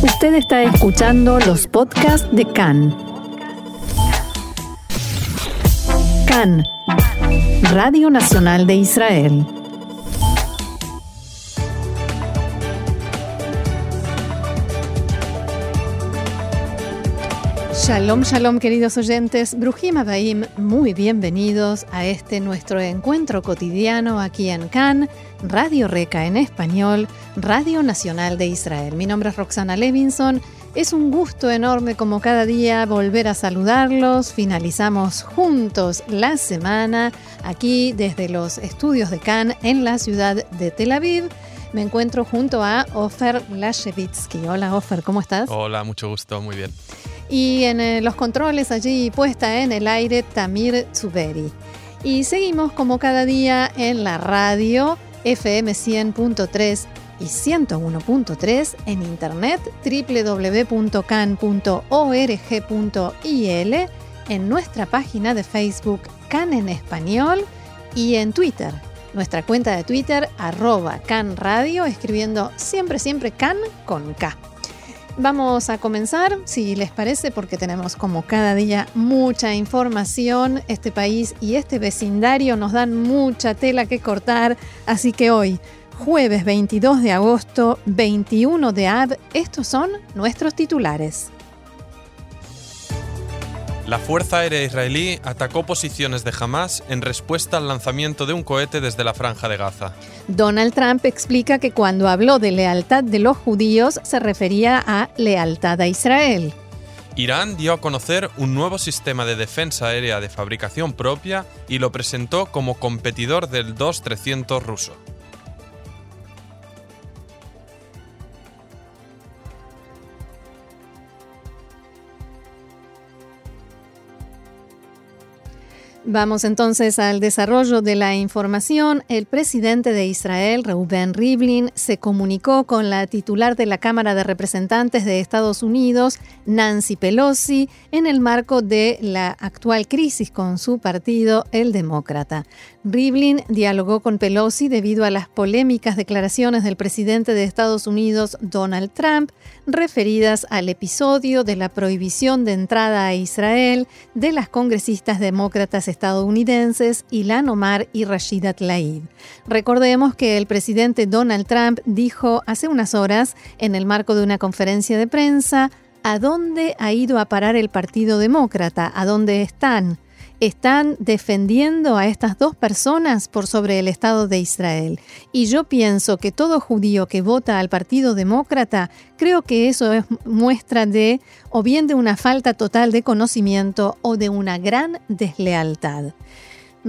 Usted está escuchando los podcasts de CAN. CAN, Radio Nacional de Israel. Shalom, shalom queridos oyentes, Brujim Abaim, muy bienvenidos a este nuestro encuentro cotidiano aquí en CAN, Radio Reca en español, Radio Nacional de Israel. Mi nombre es Roxana Levinson, es un gusto enorme como cada día volver a saludarlos, finalizamos juntos la semana aquí desde los estudios de CAN en la ciudad de Tel Aviv. Me encuentro junto a Ofer Lashevitsky. Hola Ofer, ¿cómo estás? Hola, mucho gusto, muy bien. Y en eh, los controles allí puesta en el aire Tamir Tsuberi. Y seguimos como cada día en la radio FM 100.3 y 101.3 en internet www.can.org.il en nuestra página de Facebook Can en Español y en Twitter. Nuestra cuenta de Twitter arroba Can Radio escribiendo siempre siempre Can con K. Vamos a comenzar, si les parece, porque tenemos como cada día mucha información. Este país y este vecindario nos dan mucha tela que cortar, así que hoy, jueves 22 de agosto, 21 de Ab, estos son nuestros titulares. La Fuerza Aérea Israelí atacó posiciones de Hamas en respuesta al lanzamiento de un cohete desde la franja de Gaza. Donald Trump explica que cuando habló de lealtad de los judíos se refería a lealtad a Israel. Irán dio a conocer un nuevo sistema de defensa aérea de fabricación propia y lo presentó como competidor del 2-300 ruso. Vamos entonces al desarrollo de la información. El presidente de Israel, Reuben Rivlin, se comunicó con la titular de la Cámara de Representantes de Estados Unidos, Nancy Pelosi, en el marco de la actual crisis con su partido, el Demócrata. Rivlin dialogó con Pelosi debido a las polémicas declaraciones del presidente de Estados Unidos, Donald Trump, referidas al episodio de la prohibición de entrada a Israel de las congresistas demócratas estadounidenses Ilan Omar y Rashida Tlaib. Recordemos que el presidente Donald Trump dijo hace unas horas, en el marco de una conferencia de prensa, ¿a dónde ha ido a parar el Partido Demócrata? ¿A dónde están? Están defendiendo a estas dos personas por sobre el Estado de Israel. Y yo pienso que todo judío que vota al Partido Demócrata, creo que eso es muestra de o bien de una falta total de conocimiento o de una gran deslealtad.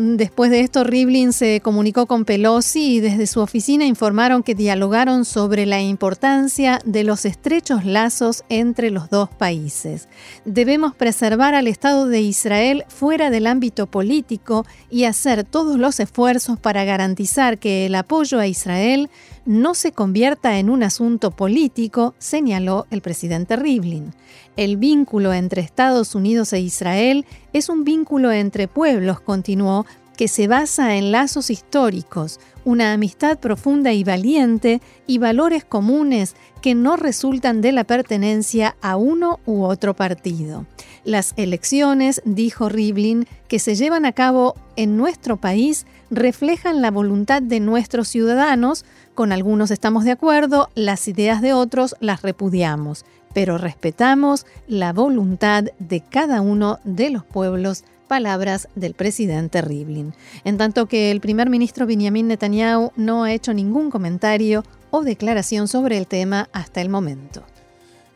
Después de esto, Rivlin se comunicó con Pelosi y desde su oficina informaron que dialogaron sobre la importancia de los estrechos lazos entre los dos países. Debemos preservar al Estado de Israel fuera del ámbito político y hacer todos los esfuerzos para garantizar que el apoyo a Israel no se convierta en un asunto político, señaló el presidente Rivlin. El vínculo entre Estados Unidos e Israel es un vínculo entre pueblos, continuó, que se basa en lazos históricos, una amistad profunda y valiente y valores comunes que no resultan de la pertenencia a uno u otro partido. Las elecciones, dijo Rivlin, que se llevan a cabo en nuestro país reflejan la voluntad de nuestros ciudadanos, con algunos estamos de acuerdo, las ideas de otros las repudiamos pero respetamos la voluntad de cada uno de los pueblos palabras del presidente Rivlin. En tanto que el primer ministro Benjamin Netanyahu no ha hecho ningún comentario o declaración sobre el tema hasta el momento.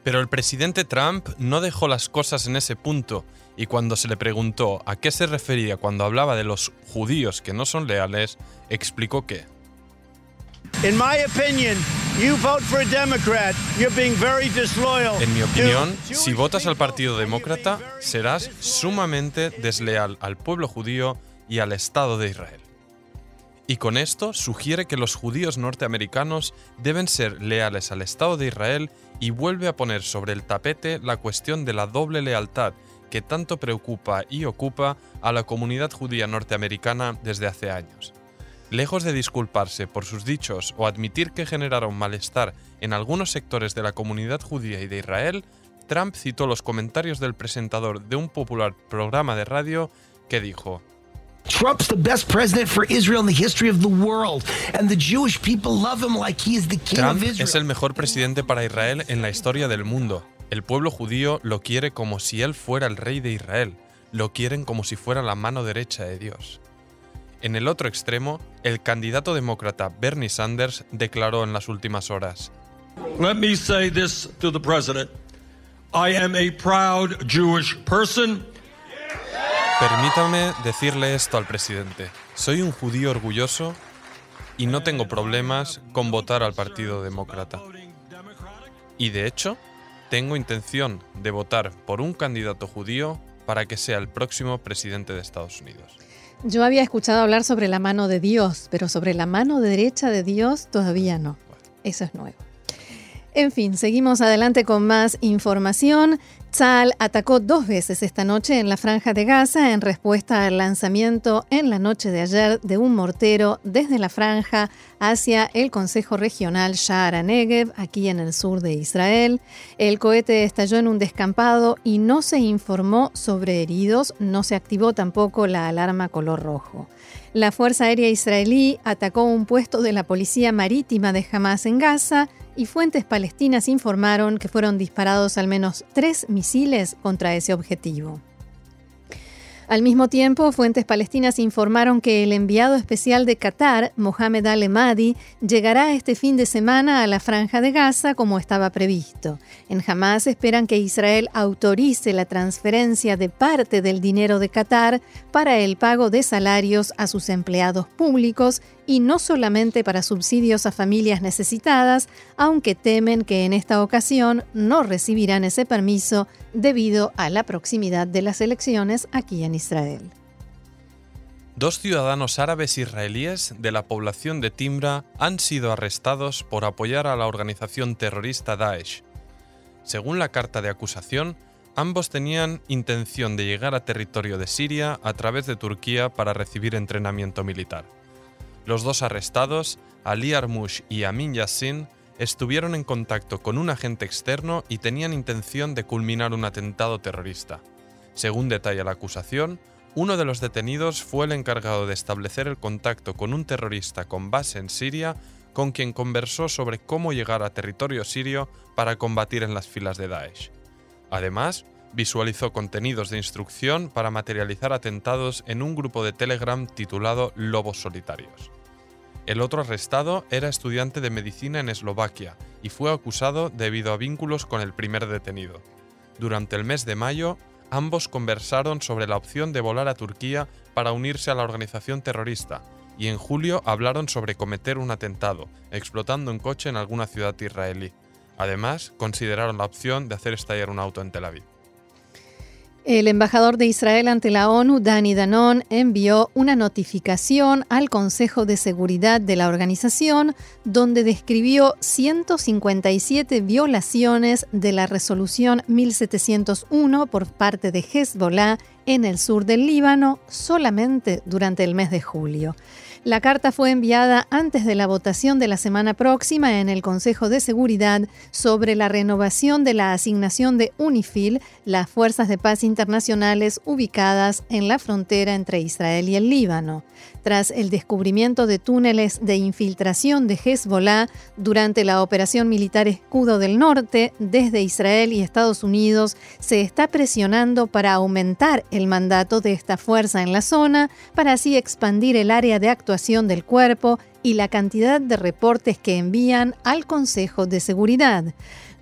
Pero el presidente Trump no dejó las cosas en ese punto y cuando se le preguntó a qué se refería cuando hablaba de los judíos que no son leales, explicó que en mi opinión, si votas al Partido Demócrata, serás sumamente desleal al pueblo judío y al Estado de Israel. Y con esto sugiere que los judíos norteamericanos deben ser leales al Estado de Israel y vuelve a poner sobre el tapete la cuestión de la doble lealtad que tanto preocupa y ocupa a la comunidad judía norteamericana desde hace años. Lejos de disculparse por sus dichos o admitir que generaron malestar en algunos sectores de la comunidad judía y de Israel, Trump citó los comentarios del presentador de un popular programa de radio que dijo: Trump's the best president for Israel in the history of the world, and the Jewish people love him like he is the king Trump of Israel. es el mejor presidente para Israel en la historia del mundo. El pueblo judío lo quiere como si él fuera el rey de Israel. Lo quieren como si fuera la mano derecha de Dios. En el otro extremo, el candidato demócrata Bernie Sanders declaró en las últimas horas: Let me say this to the president. I am a proud Jewish person. Permítame decirle esto al presidente. Soy un judío orgulloso y no tengo problemas con votar al Partido Demócrata. Y de hecho, tengo intención de votar por un candidato judío para que sea el próximo presidente de Estados Unidos. Yo había escuchado hablar sobre la mano de Dios, pero sobre la mano derecha de Dios todavía no. Eso es nuevo. En fin, seguimos adelante con más información. Tzal atacó dos veces esta noche en la franja de Gaza en respuesta al lanzamiento en la noche de ayer de un mortero desde la franja hacia el Consejo Regional Sha'ara Negev, aquí en el sur de Israel. El cohete estalló en un descampado y no se informó sobre heridos, no se activó tampoco la alarma color rojo. La Fuerza Aérea Israelí atacó un puesto de la Policía Marítima de Hamas en Gaza y fuentes palestinas informaron que fueron disparados al menos tres misiles contra ese objetivo. Al mismo tiempo, fuentes palestinas informaron que el enviado especial de Qatar, Mohamed Al-Emadi, llegará este fin de semana a la franja de Gaza como estaba previsto. En Hamas esperan que Israel autorice la transferencia de parte del dinero de Qatar para el pago de salarios a sus empleados públicos y no solamente para subsidios a familias necesitadas, aunque temen que en esta ocasión no recibirán ese permiso debido a la proximidad de las elecciones aquí en Israel. Dos ciudadanos árabes israelíes de la población de Timbra han sido arrestados por apoyar a la organización terrorista Daesh. Según la carta de acusación, ambos tenían intención de llegar a territorio de Siria a través de Turquía para recibir entrenamiento militar. Los dos arrestados, Ali Armush y Amin Yassin, estuvieron en contacto con un agente externo y tenían intención de culminar un atentado terrorista. Según detalla la acusación, uno de los detenidos fue el encargado de establecer el contacto con un terrorista con base en Siria, con quien conversó sobre cómo llegar a territorio sirio para combatir en las filas de Daesh. Además, visualizó contenidos de instrucción para materializar atentados en un grupo de Telegram titulado Lobos Solitarios. El otro arrestado era estudiante de medicina en Eslovaquia y fue acusado debido a vínculos con el primer detenido. Durante el mes de mayo, ambos conversaron sobre la opción de volar a Turquía para unirse a la organización terrorista, y en julio hablaron sobre cometer un atentado, explotando un coche en alguna ciudad israelí. Además, consideraron la opción de hacer estallar un auto en Tel Aviv. El embajador de Israel ante la ONU, Dani Danon, envió una notificación al Consejo de Seguridad de la organización donde describió 157 violaciones de la resolución 1701 por parte de Hezbollah en el sur del Líbano solamente durante el mes de julio. La carta fue enviada antes de la votación de la semana próxima en el Consejo de Seguridad sobre la renovación de la asignación de UNIFIL, las fuerzas de paz internacionales ubicadas en la frontera entre Israel y el Líbano. Tras el descubrimiento de túneles de infiltración de Hezbollah durante la operación militar Escudo del Norte desde Israel y Estados Unidos, se está presionando para aumentar el mandato de esta fuerza en la zona para así expandir el área de actuación del cuerpo y la cantidad de reportes que envían al Consejo de Seguridad.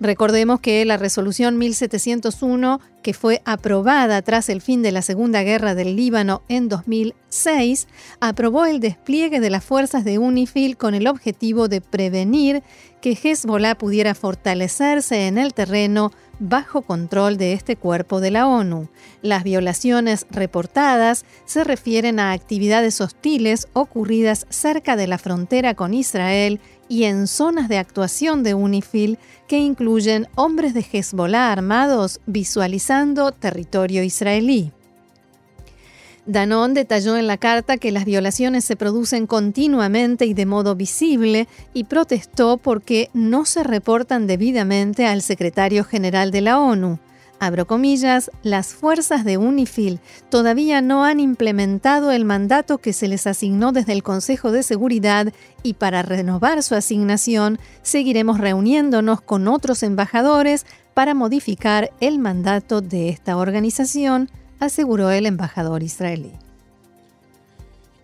Recordemos que la resolución 1701, que fue aprobada tras el fin de la Segunda Guerra del Líbano en 2006, aprobó el despliegue de las fuerzas de UNIFIL con el objetivo de prevenir que Hezbollah pudiera fortalecerse en el terreno bajo control de este cuerpo de la ONU. Las violaciones reportadas se refieren a actividades hostiles ocurridas cerca de la frontera con Israel y en zonas de actuación de UNIFIL que incluyen hombres de Hezbollah armados territorio israelí. Danone detalló en la carta que las violaciones se producen continuamente y de modo visible y protestó porque no se reportan debidamente al secretario general de la ONU. Abro comillas, las fuerzas de UNIFIL todavía no han implementado el mandato que se les asignó desde el Consejo de Seguridad y para renovar su asignación seguiremos reuniéndonos con otros embajadores para modificar el mandato de esta organización aseguró el embajador israelí.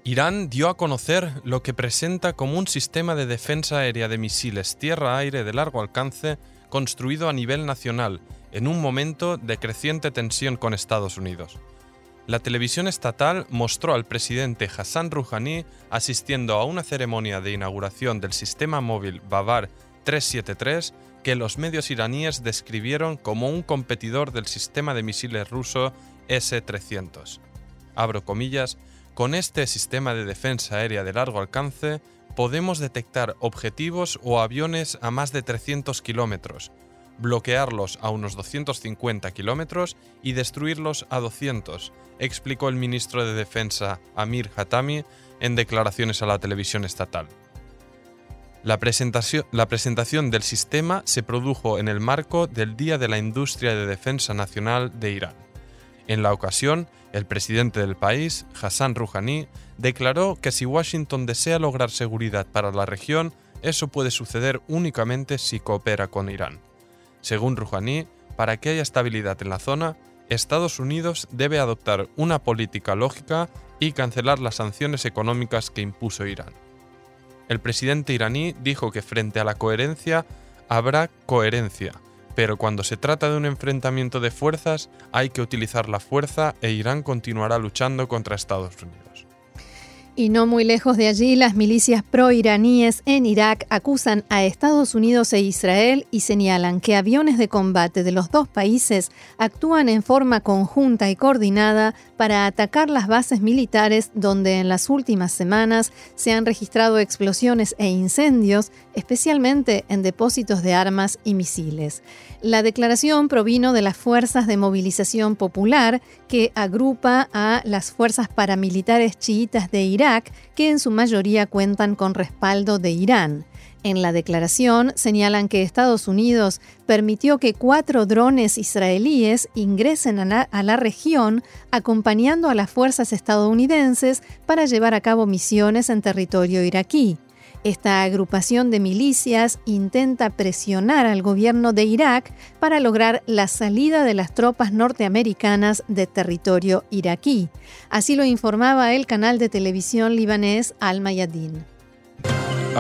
Irán dio a conocer lo que presenta como un sistema de defensa aérea de misiles tierra-aire de largo alcance construido a nivel nacional en un momento de creciente tensión con Estados Unidos. La televisión estatal mostró al presidente Hassan Rouhani asistiendo a una ceremonia de inauguración del sistema móvil Bavar 373 que los medios iraníes describieron como un competidor del sistema de misiles ruso S-300. Abro comillas, con este sistema de defensa aérea de largo alcance podemos detectar objetivos o aviones a más de 300 kilómetros, bloquearlos a unos 250 kilómetros y destruirlos a 200, explicó el ministro de Defensa Amir Hatami en declaraciones a la televisión estatal. La presentación, la presentación, del sistema se produjo en el marco del Día de la Industria de Defensa Nacional de Irán. En la ocasión, el presidente del país, Hassan Rouhani, declaró que si Washington desea lograr seguridad para la región, eso puede suceder únicamente si coopera con Irán. Según Rouhani, para que haya estabilidad en la zona, Estados Unidos debe adoptar una política lógica y cancelar las sanciones económicas que impuso Irán. El presidente iraní dijo que frente a la coherencia habrá coherencia, pero cuando se trata de un enfrentamiento de fuerzas hay que utilizar la fuerza e Irán continuará luchando contra Estados Unidos. Y no muy lejos de allí, las milicias pro-iraníes en Irak acusan a Estados Unidos e Israel y señalan que aviones de combate de los dos países actúan en forma conjunta y coordinada para atacar las bases militares donde en las últimas semanas se han registrado explosiones e incendios, especialmente en depósitos de armas y misiles. La declaración provino de las Fuerzas de Movilización Popular, que agrupa a las fuerzas paramilitares chiitas de Irak, que en su mayoría cuentan con respaldo de Irán. En la declaración señalan que Estados Unidos permitió que cuatro drones israelíes ingresen a la, región acompañando a las fuerzas estadounidenses para llevar a cabo misiones en territorio iraquí. Esta agrupación de milicias intenta presionar al gobierno de Irak para lograr la salida de las tropas norteamericanas de territorio iraquí. Así lo informaba el canal de televisión libanés Al Mayadin.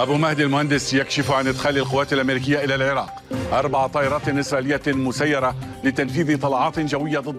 أبو مهدي المهندس يكشف عن إدخال القوات الأمريكية إلى العراق. أربع طائرات إسرائيلية مسيرة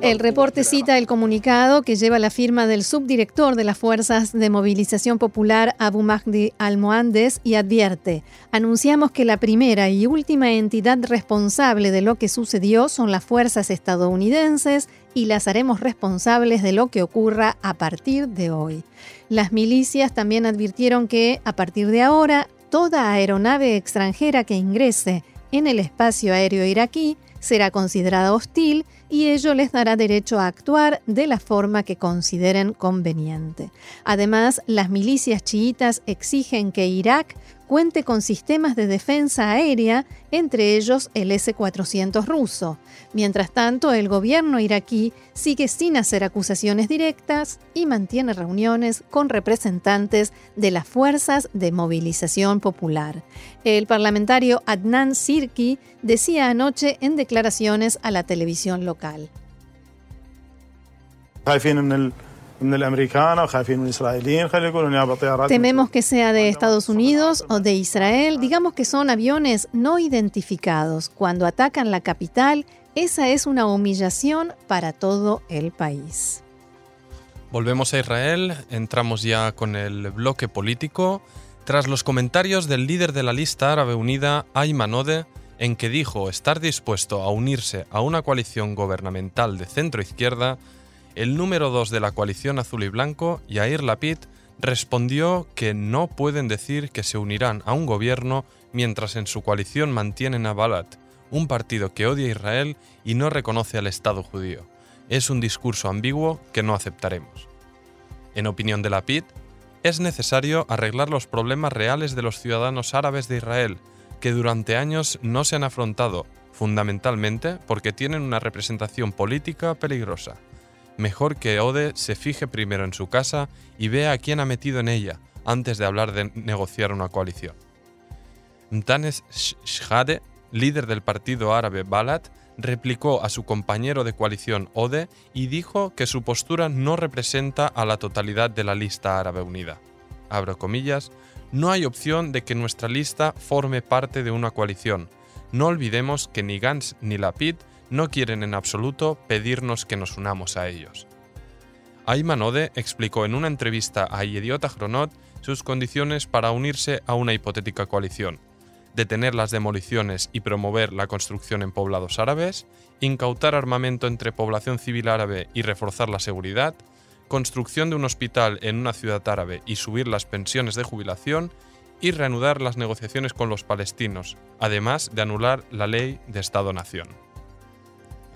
El reporte cita el comunicado que lleva la firma del subdirector de las Fuerzas de Movilización Popular, Abu Mahdi Almohandes, y advierte, anunciamos que la primera y última entidad responsable de lo que sucedió son las fuerzas estadounidenses y las haremos responsables de lo que ocurra a partir de hoy. Las milicias también advirtieron que, a partir de ahora, toda aeronave extranjera que ingrese en el espacio aéreo iraquí será considerada hostil y ello les dará derecho a actuar de la forma que consideren conveniente. Además, las milicias chiitas exigen que Irak cuente con sistemas de defensa aérea, entre ellos el S-400 ruso. Mientras tanto, el gobierno iraquí sigue sin hacer acusaciones directas y mantiene reuniones con representantes de las fuerzas de movilización popular. El parlamentario Adnan Sirki decía anoche en declaraciones a la televisión local. Tememos que sea de Estados Unidos o de Israel. Digamos que son aviones no identificados. Cuando atacan la capital, esa es una humillación para todo el país. Volvemos a Israel, entramos ya con el bloque político. Tras los comentarios del líder de la lista árabe unida, Ayman Ode, en que dijo estar dispuesto a unirse a una coalición gubernamental de centro-izquierda, el número 2 de la coalición azul y blanco, Yair Lapid, respondió que no pueden decir que se unirán a un gobierno mientras en su coalición mantienen a Balad, un partido que odia a Israel y no reconoce al Estado judío. Es un discurso ambiguo que no aceptaremos. En opinión de Lapid, es necesario arreglar los problemas reales de los ciudadanos árabes de Israel, que durante años no se han afrontado, fundamentalmente porque tienen una representación política peligrosa. Mejor que Ode se fije primero en su casa y vea a quién ha metido en ella antes de hablar de negociar una coalición. Mtanes Shhade, líder del partido árabe Balad, replicó a su compañero de coalición Ode y dijo que su postura no representa a la totalidad de la lista árabe unida. Abro comillas, no hay opción de que nuestra lista forme parte de una coalición. No olvidemos que ni Gantz ni Lapid no quieren en absoluto pedirnos que nos unamos a ellos. Ayman Ode explicó en una entrevista a Idiota Chronot sus condiciones para unirse a una hipotética coalición detener las demoliciones y promover la construcción en poblados árabes, incautar armamento entre población civil árabe y reforzar la seguridad, construcción de un hospital en una ciudad árabe y subir las pensiones de jubilación, y reanudar las negociaciones con los palestinos, además de anular la ley de Estado-Nación.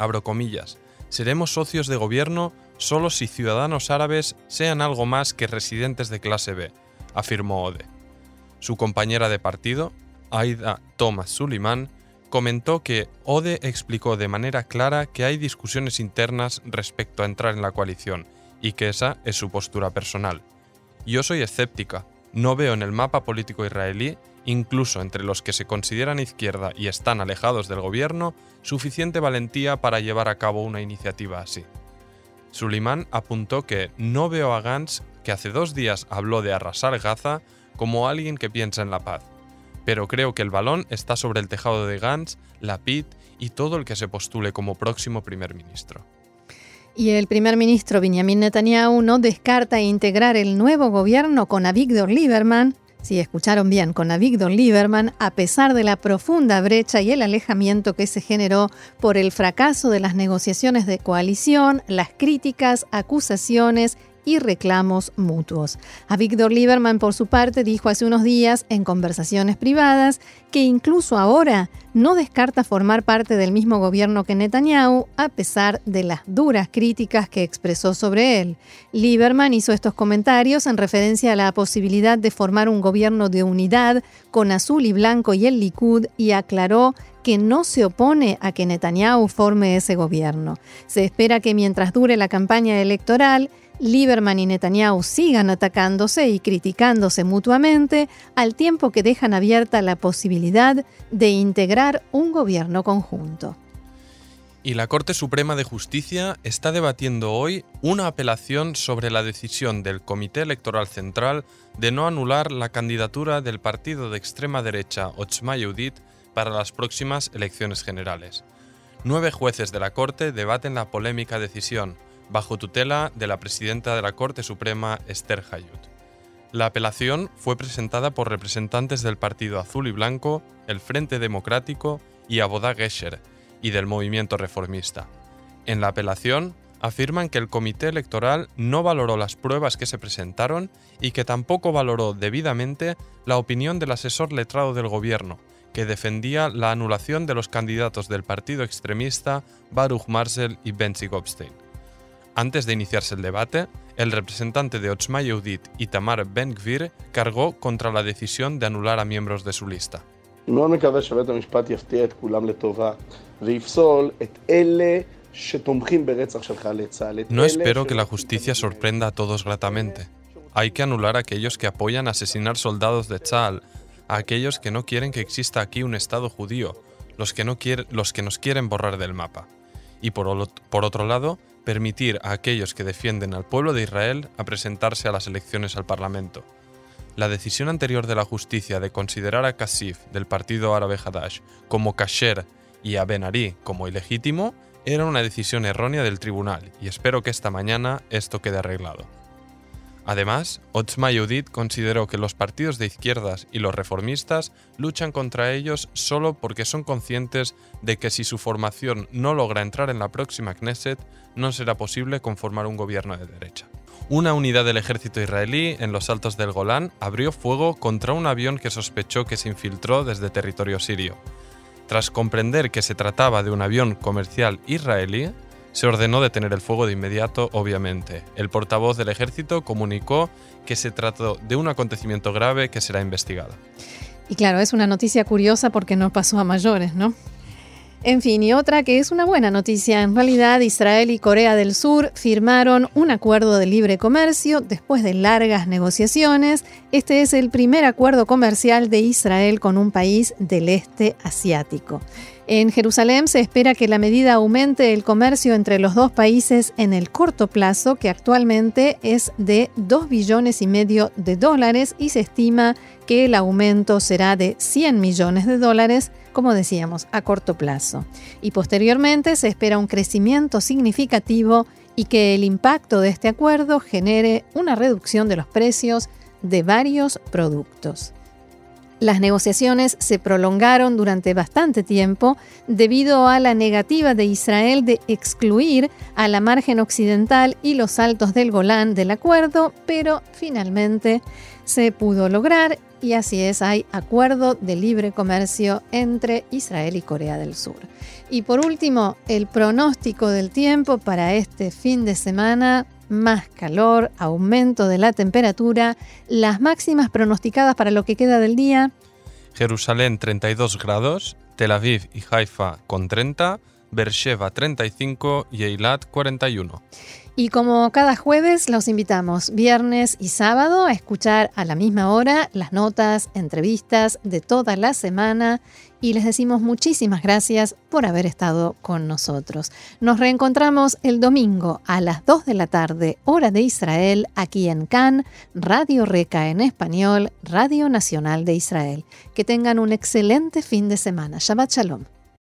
Abro comillas, seremos socios de gobierno solo si ciudadanos árabes sean algo más que residentes de clase B, afirmó Ode. Su compañera de partido, Aida Thomas Suleiman, comentó que Ode explicó de manera clara que hay discusiones internas respecto a entrar en la coalición y que esa es su postura personal. Yo soy escéptica, no veo en el mapa político israelí, incluso entre los que se consideran izquierda y están alejados del gobierno, suficiente valentía para llevar a cabo una iniciativa así. Suleiman apuntó que no veo a Gantz, que hace dos días habló de arrasar Gaza, como alguien que piensa en la paz pero creo que el balón está sobre el tejado de Gantz, Lapid y todo el que se postule como próximo primer ministro. Y el primer ministro Benjamin Netanyahu no descarta integrar el nuevo gobierno con Avigdor Lieberman, si escucharon bien, con Avigdor Lieberman, a pesar de la profunda brecha y el alejamiento que se generó por el fracaso de las negociaciones de coalición, las críticas, acusaciones y reclamos mutuos. A Víctor Lieberman, por su parte, dijo hace unos días en conversaciones privadas que incluso ahora no descarta formar parte del mismo gobierno que Netanyahu, a pesar de las duras críticas que expresó sobre él. Lieberman hizo estos comentarios en referencia a la posibilidad de formar un gobierno de unidad con azul y blanco y el Likud y aclaró que no se opone a que Netanyahu forme ese gobierno. Se espera que mientras dure la campaña electoral, Lieberman y Netanyahu sigan atacándose y criticándose mutuamente, al tiempo que dejan abierta la posibilidad de integrar un gobierno conjunto. Y la Corte Suprema de Justicia está debatiendo hoy una apelación sobre la decisión del Comité Electoral Central de no anular la candidatura del partido de extrema derecha Otzma Yehudit para las próximas elecciones generales. Nueve jueces de la Corte debaten la polémica decisión, bajo tutela de la presidenta de la Corte Suprema Esther Hayut. La apelación fue presentada por representantes del Partido Azul y Blanco, el Frente Democrático y Abodá Gesher, y del movimiento reformista. En la apelación, afirman que el comité electoral no valoró las pruebas que se presentaron y que tampoco valoró debidamente la opinión del asesor letrado del gobierno, que defendía la anulación de los candidatos del partido extremista Baruch Marcel y Benzi Gopstein. Antes de iniciarse el debate, el representante de Otzma Yehudit, Itamar Ben-Gvir, cargó contra la decisión de anular a miembros de su lista. No espero que la justicia sorprenda a todos gratamente. Hay que anular a aquellos que apoyan asesinar soldados de Tzal, a aquellos que no quieren que exista aquí un Estado judío, los que, no los que nos quieren borrar del mapa. Y por, por otro lado, permitir a aquellos que defienden al pueblo de Israel a presentarse a las elecciones al Parlamento. La decisión anterior de la justicia de considerar a Kasif del partido árabe Hadash como kasher y a Ben Ari como ilegítimo era una decisión errónea del tribunal y espero que esta mañana esto quede arreglado. Además, Otzma Yehudit consideró que los partidos de izquierdas y los reformistas luchan contra ellos solo porque son conscientes de que si su formación no logra entrar en la próxima Knesset, no será posible conformar un gobierno de derecha. Una unidad del ejército israelí en los altos del Golán abrió fuego contra un avión que sospechó que se infiltró desde territorio sirio. Tras comprender que se trataba de un avión comercial israelí, Se ordenó detener el fuego de inmediato, obviamente. El portavoz del ejército comunicó que se trató de un acontecimiento grave que será investigado. Y claro, es una noticia curiosa porque no pasó a mayores, ¿no? En fin, y otra que es una buena noticia. En realidad, Israel y Corea del Sur firmaron un acuerdo de libre comercio después de largas negociaciones. Este es el primer acuerdo comercial de Israel con un país del este asiático. En Jerusalén se espera que la medida aumente el comercio entre los dos países en el corto plazo, que actualmente es de 2 billones y medio de dólares y se estima que el aumento será de 100 millones de dólares, como decíamos, a corto plazo. Y posteriormente se espera un crecimiento significativo y que el impacto de este acuerdo genere una reducción de los precios de varios productos. Las negociaciones se prolongaron durante bastante tiempo debido a la negativa de Israel de excluir a la margen occidental y los altos del Golán del acuerdo, pero finalmente se pudo lograr y así es, hay acuerdo de libre comercio entre Israel y Corea del Sur. Y por último, el pronóstico del tiempo para este fin de semana más calor, aumento de la temperatura, las máximas pronosticadas para lo que queda del día. Jerusalén 32 grados, Tel Aviv y Haifa con 30, Beersheba 35 y Eilat 41. Y como cada jueves, los invitamos viernes y sábado a escuchar a la misma hora las notas, entrevistas de toda la semana y les decimos muchísimas gracias por haber estado con nosotros. Nos reencontramos el domingo a las 2 de la tarde, hora de Israel, aquí en Cannes, Radio Reca en español, Radio Nacional de Israel. Que tengan un excelente fin de semana. Shabbat Shalom.